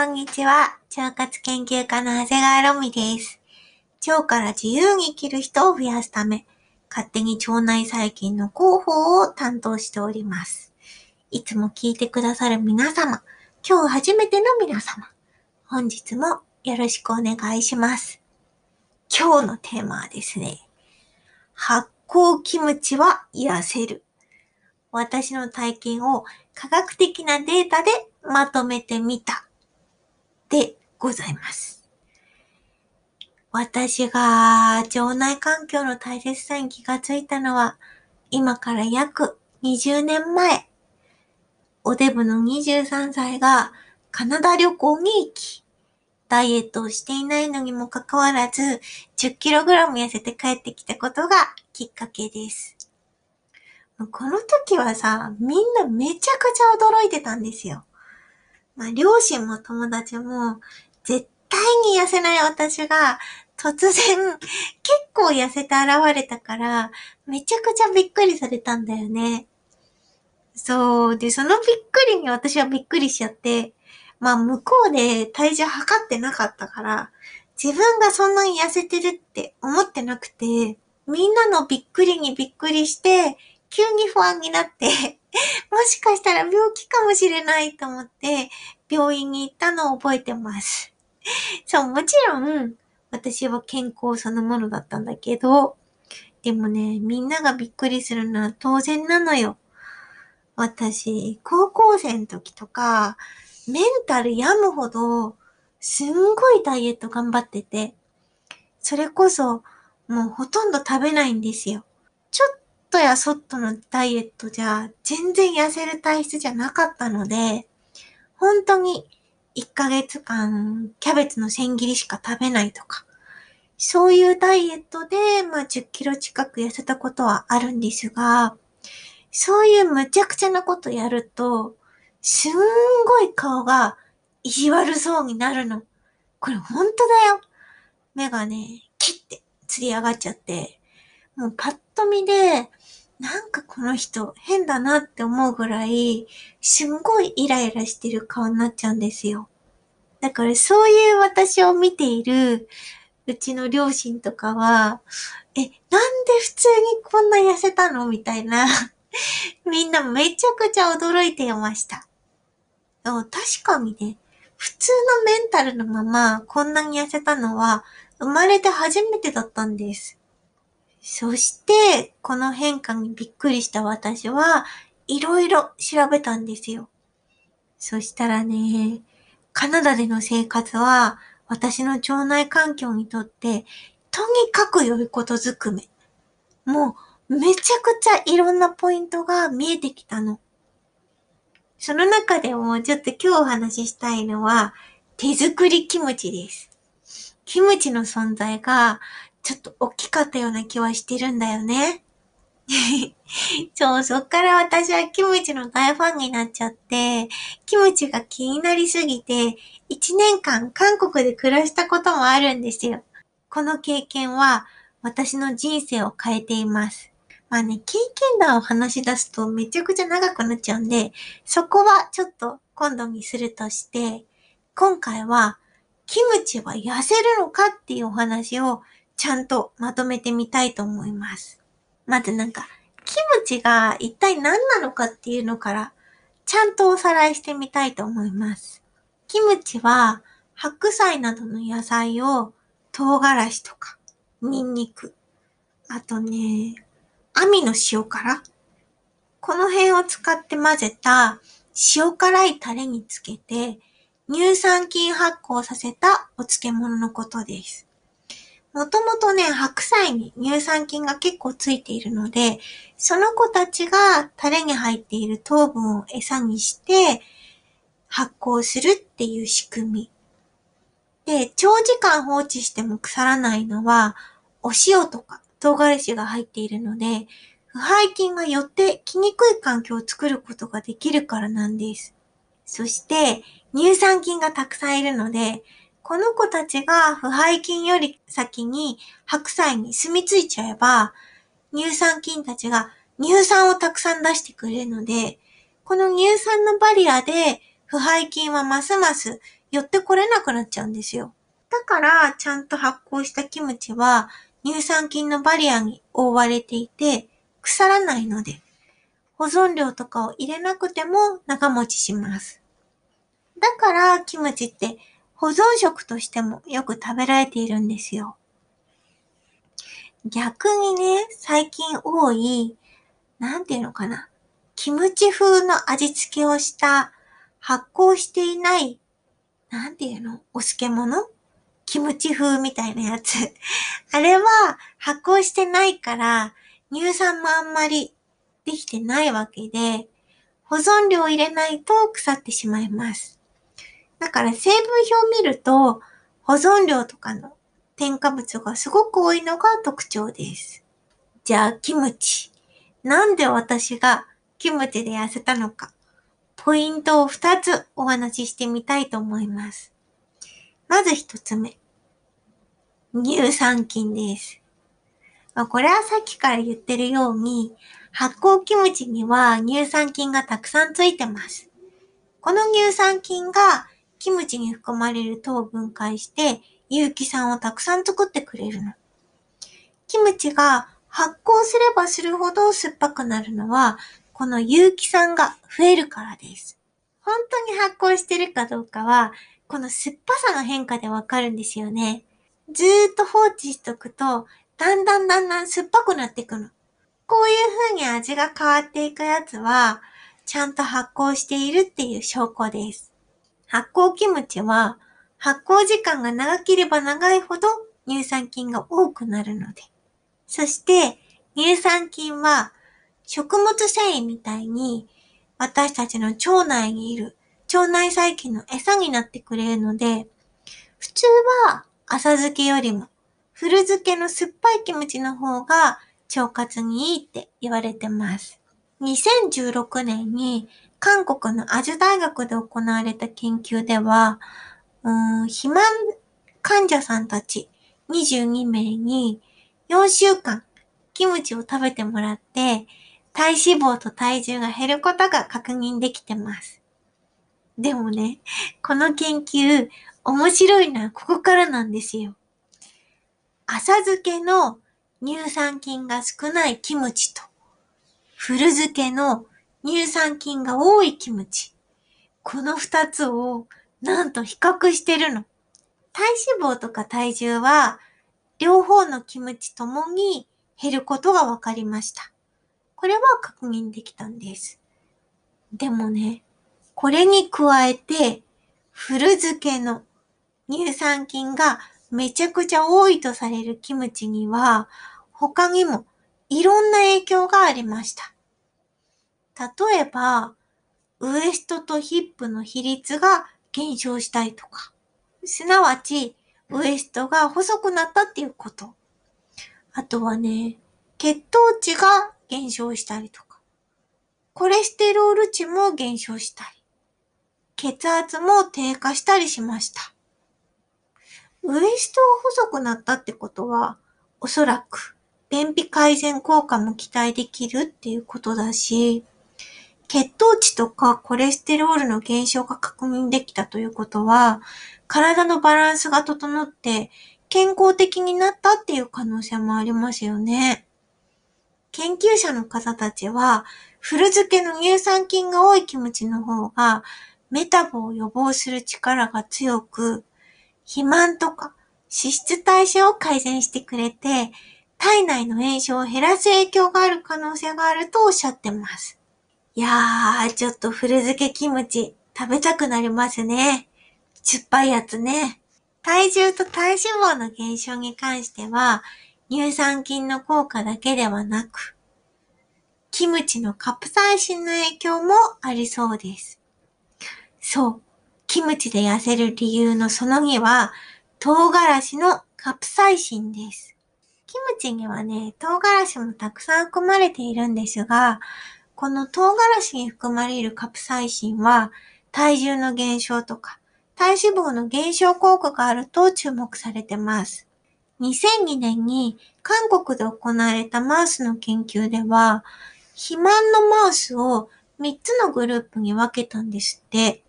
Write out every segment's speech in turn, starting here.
こんにちは。腸活研究家の長谷川ロミです。腸から自由に生きる人を増やすため、勝手に腸内細菌の広報を担当しております。いつも聞いてくださる皆様、今日初めての皆様、本日もよろしくお願いします。今日のテーマはですね、発酵キムチは癒せる。私の体験を科学的なデータでまとめてみたでございます。私が腸内環境の大切さに気がついたのは、今から約20年前、おデブの23歳がカナダ旅行に行き、ダイエットをしていないのにもかかわらず、10kg 痩せて帰ってきたことがきっかけです。この時はさ、みんなめちゃくちゃ驚いてたんですよ。まあ、両親も友達も、絶対に痩せない私が、突然、結構痩せて現れたから、めちゃくちゃびっくりされたんだよね。そう。で、そのびっくりに私はびっくりしちゃって、まあ、向こうで体重測ってなかったから、自分がそんなに痩せてるって思ってなくて、みんなのびっくりにびっくりして、急に不安になって もしかしたら病気かもしれないと思って、病院に行ったのを覚えてます。そう、もちろん、私は健康そのものだったんだけど、でもね、みんながびっくりするのは当然なのよ。私、高校生の時とか、メンタル病むほど、すんごいダイエット頑張ってて、それこそ、もうほとんど食べないんですよ。ちょっとやそっとのダイエットじゃ全然痩せる体質じゃなかったので、本当に1ヶ月間キャベツの千切りしか食べないとか、そういうダイエットで、まあ10キロ近く痩せたことはあるんですが、そういうむちゃくちゃなことやると、すんごい顔が意地悪そうになるの。これ本当だよ。目がね、キッて釣り上がっちゃって、もうパッと見で、なんかこの人変だなって思うぐらい、すんごいイライラしてる顔になっちゃうんですよ。だからそういう私を見ているうちの両親とかは、え、なんで普通にこんな痩せたのみたいな。みんなめちゃくちゃ驚いていました。でも確かにね、普通のメンタルのままこんなに痩せたのは生まれて初めてだったんです。そして、この変化にびっくりした私は、いろいろ調べたんですよ。そしたらね、カナダでの生活は、私の腸内環境にとって、とにかく良いことずくめ。もう、めちゃくちゃいろんなポイントが見えてきたの。その中でもちょっと今日お話ししたいのは、手作りキムチです。キムチの存在がちょっと大きかったような気はしてるんだよね。そう、そっから私はキムチの大ファンになっちゃって、キムチが気になりすぎて、1年間韓国で暮らしたこともあるんですよ。この経験は私の人生を変えています。まあね、経験談を話し出すとめちゃくちゃ長くなっちゃうんで、そこはちょっと今度にするとして、今回はキムチは痩せるのかっていうお話をちゃんとまとめてみたいと思います。まずなんか、キムチが一体何なのかっていうのから、ちゃんとおさらいしてみたいと思います。キムチは、白菜などの野菜を、唐辛子とか、ニンニク、あとね、網の塩辛この辺を使って混ぜた塩辛いタレにつけて、乳酸菌発酵させたお漬物のことです。もともとね、白菜に乳酸菌が結構ついているので、その子たちがタレに入っている糖分を餌にして発酵するっていう仕組み。で、長時間放置しても腐らないのは、お塩とか唐辛子が入っているので、腐敗菌が寄ってきにくい環境を作ることができるからなんです。そして、乳酸菌がたくさんいるので、この子たちが腐敗菌より先に白菜に住み着いちゃえば、乳酸菌たちが乳酸をたくさん出してくれるので、この乳酸のバリアで腐敗菌はますます寄ってこれなくなっちゃうんですよ。だから、ちゃんと発酵したキムチは乳酸菌のバリアに覆われていて腐らないので、保存料とかを入れなくても長持ちします。だからキムチって保存食としてもよく食べられているんですよ。逆にね、最近多い、なんていうのかな。キムチ風の味付けをした発酵していない、なんていうのお漬物？キムチ風みたいなやつ。あれは発酵してないから乳酸もあんまりできてないわけで、保存料を入れないと腐ってしまいます。だから成分表を見ると、保存料とかの添加物がすごく多いのが特徴です。じゃあ、キムチ。なんで私がキムチで痩せたのか。ポイントを2つお話ししてみたいと思います。まず1つ目。乳酸菌です。これはさっきから言ってるように、発酵キムチには乳酸菌がたくさんついてます。この乳酸菌がキムチに含まれる糖を分解して有機酸をたくさん作ってくれるの。キムチが発酵すればするほど酸っぱくなるのは、この有機酸が増えるからです。本当に発酵してるかどうかは、この酸っぱさの変化でわかるんですよね。ずーっと放置しとくと、だんだんだんだん酸っぱくなっていくの。こういう風に味が変わっていくやつは、ちゃんと発酵しているっていう証拠です。発酵キムチは、発酵時間が長ければ長いほど乳酸菌が多くなるので。そして、乳酸菌は食物繊維みたいに私たちの腸内にいる腸内細菌の餌になってくれるので、普通は浅漬けよりも古漬けの酸っぱいキムチの方が腸活にいいって言われてます。2016年に韓国のアジュ大学で行われた研究では、うん、肥満患者さんたち22名に4週間キムチを食べてもらって体脂肪と体重が減ることが確認できてます。でもね、この研究面白いのはここからなんですよ。浅漬けの乳酸菌が少ないキムチと、古漬けの乳酸菌が多いキムチ。この二つをなんと比較してるの。体脂肪とか体重は両方のキムチともに減ることが分かりました。これは確認できたんです。でもね、これに加えて古漬けの乳酸菌がめちゃくちゃ多いとされるキムチには、他にもいろんな影響がありました。例えば、ウエストとヒップの比率が減少したりとか、すなわち、ウエストが細くなったっていうこと。あとはね、血糖値が減少したりとか、コレステロール値も減少したり、血圧も低下したりしました。ウエストが細くなったってことは、おそらく便秘改善効果も期待できるっていうことだし、血糖値とかコレステロールの減少が確認できたということは、体のバランスが整って健康的になったっていう可能性もありますよね。研究者の方たちは、古漬けの乳酸菌が多いキムチの方が、メタボを予防する力が強く、肥満とか脂質代謝を改善してくれて、体内の炎症を減らす影響がある可能性があるとおっしゃってます。いやー、ちょっと古漬けキムチ食べたくなりますね。酸っぱいやつね。体重と体脂肪の減少に関しては、乳酸菌の効果だけではなく、キムチのカプサイシンの影響もありそうです。そう。キムチで痩せる理由のその2は、唐辛子のカプサイシンです。キムチにはね、唐辛子もたくさん含まれているんですが、この唐辛子に含まれるカプサイシンは、体重の減少とか、体脂肪の減少効果があると注目されてます。2002年に韓国で行われたマウスの研究では、肥満のマウスを3つのグループに分けたんですって。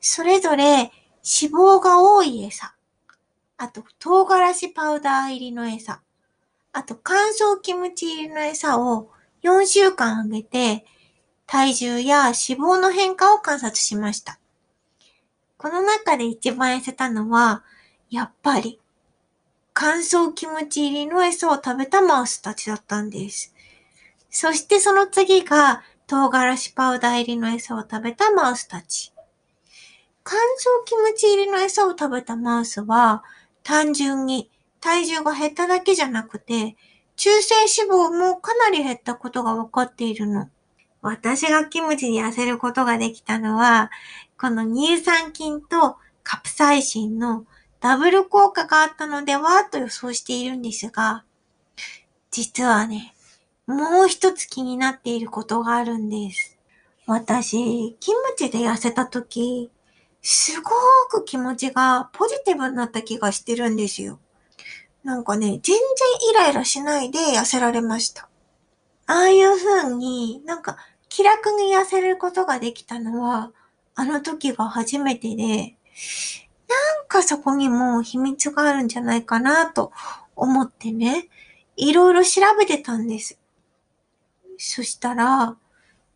それぞれ脂肪が多い餌。あと、唐辛子パウダー入りの餌。あと、乾燥キムチ入りの餌を4週間あげて、体重や脂肪の変化を観察しました。この中で一番痩せたのは、やっぱり、乾燥キムチ入りの餌を食べたマウスたちだったんです。そしてその次が、唐辛子パウダー入りの餌を食べたマウスたち。乾燥キムチ入りの餌を食べたマウスは、単純に体重が減っただけじゃなくて、中性脂肪もかなり減ったことが分かっているの。私がキムチに痩せることができたのは、この乳酸菌とカプサイシンのダブル効果があったのではと予想しているんですが、実はね、もう一つ気になっていることがあるんです。私、キムチで痩せた時、すごく気持ちがポジティブになった気がしてるんですよ。なんかね、全然イライラしないで痩せられました。ああいう風になんか気楽に痩せることができたのは、あの時が初めてで、なんかそこにも秘密があるんじゃないかなと思ってね、いろいろ調べてたんです。そしたら、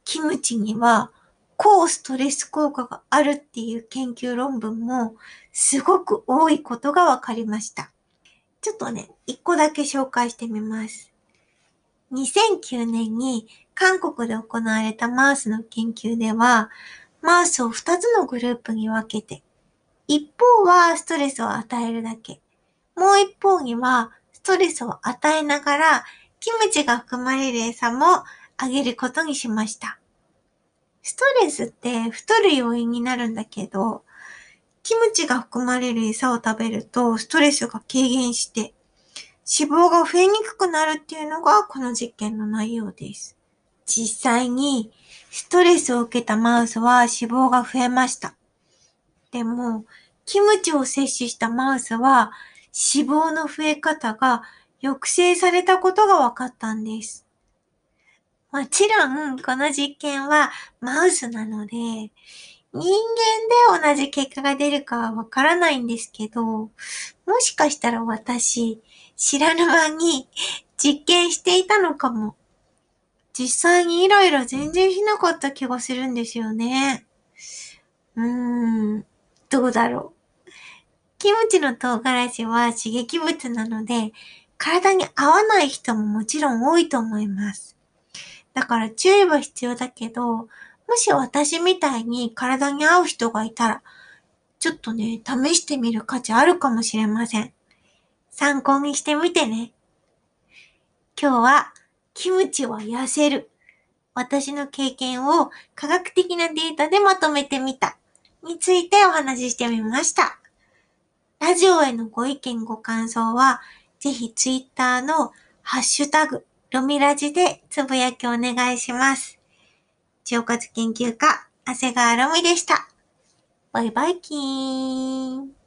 キムチには高ストレス効果があるっていう研究論文もすごく多いことが分かりました。ちょっとね、一個だけ紹介してみます。2009年に韓国で行われたマウスの研究では、マウスを2つのグループに分けて、一方はストレスを与えるだけ、もう一方にはストレスを与えながら、キムチが含まれる餌もあげることにしました。ストレスって太る要因になるんだけど、キムチが含まれる餌を食べるとストレスが軽減して脂肪が増えにくくなるっていうのがこの実験の内容です。実際にストレスを受けたマウスは脂肪が増えました。でも、キムチを摂取したマウスは脂肪の増え方が抑制されたことが分かったんです。もちろん、この実験はマウスなので、人間で同じ結果が出るかはわからないんですけど、もしかしたら私、知らぬ間に 実験していたのかも。実際にイライラ全然しなかった気がするんですよね。うーん、どうだろう。キムチの唐辛子は刺激物なので、体に合わない人ももちろん多いと思います。だから注意は必要だけど、もし私みたいに体に合う人がいたら、ちょっとね、試してみる価値あるかもしれません。参考にしてみてね。今日は、キムチは痩せる。私の経験を科学的なデータでまとめてみた。についてお話ししてみました。ラジオへのご意見ご感想は、ぜひツイッターのハッシュタグ、ロミラジでつぶやきお願いします。腸活研究家、長谷川ロミでした。バイバイキーン。